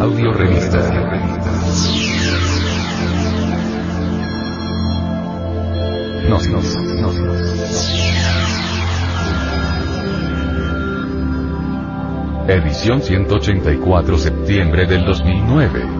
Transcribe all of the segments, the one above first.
Audio Revista. Nos, nos, nos, Edición 184 septiembre del 2009.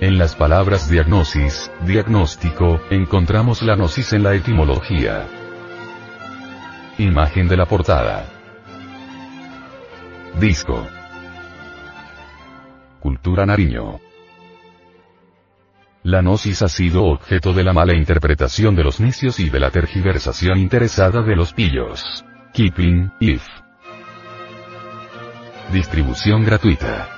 En las palabras diagnosis, diagnóstico, encontramos la gnosis en la etimología. Imagen de la portada. Disco. Cultura Nariño. La gnosis ha sido objeto de la mala interpretación de los necios y de la tergiversación interesada de los pillos. Kipling, If. Distribución gratuita.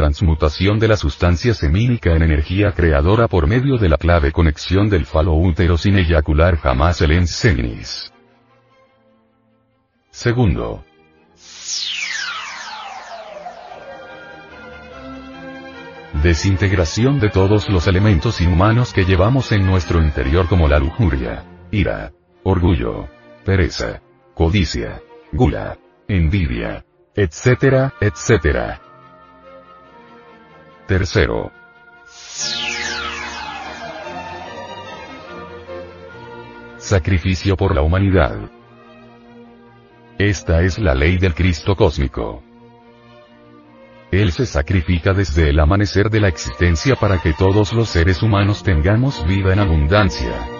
transmutación de la sustancia semínica en energía creadora por medio de la clave conexión del falo útero sin eyacular jamás el enseminis. Segundo. Desintegración de todos los elementos inhumanos que llevamos en nuestro interior como la lujuria, ira, orgullo, pereza, codicia, gula, envidia, etcétera, etcétera. Tercero. Sacrificio por la humanidad. Esta es la ley del Cristo cósmico. Él se sacrifica desde el amanecer de la existencia para que todos los seres humanos tengamos vida en abundancia.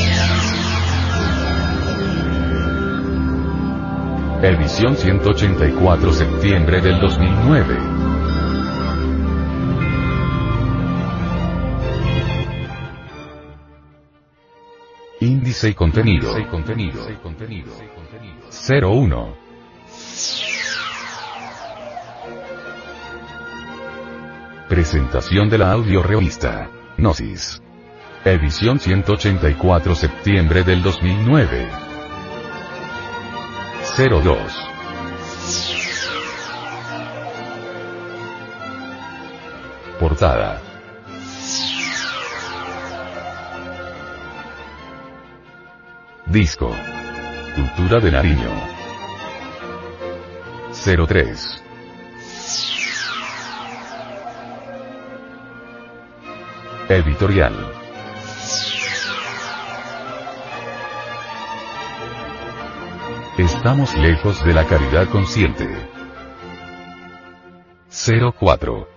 Edición 184 septiembre del 2009. Índice y contenido. 01. Presentación de la audio revista. Gnosis. Edición 184 septiembre del 2009. 02. Portada. Disco. Cultura de Nariño. 03. Editorial. Estamos lejos de la caridad consciente. 04.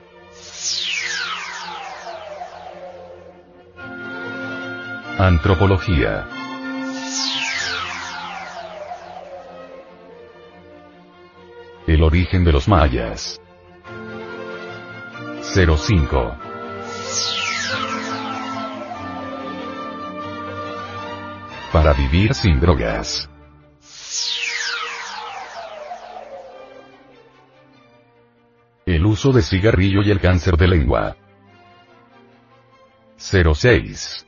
Antropología. El origen de los mayas. 05. Para vivir sin drogas. El uso de cigarrillo y el cáncer de lengua. 06.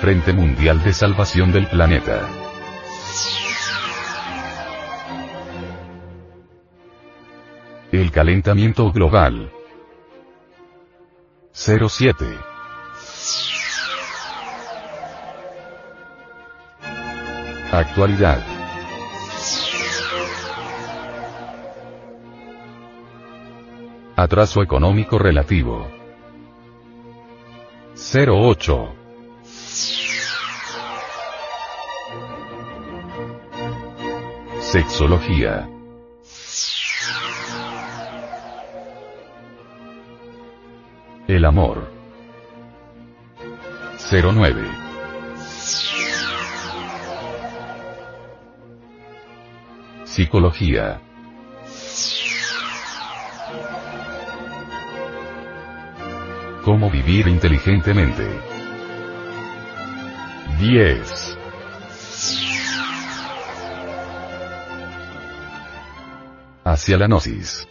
Frente Mundial de Salvación del Planeta. El calentamiento global. 07. Actualidad. Atraso económico relativo. 08. Sexología. El amor. 09. Psicología. Cómo vivir inteligentemente. 10. Hacia la gnosis.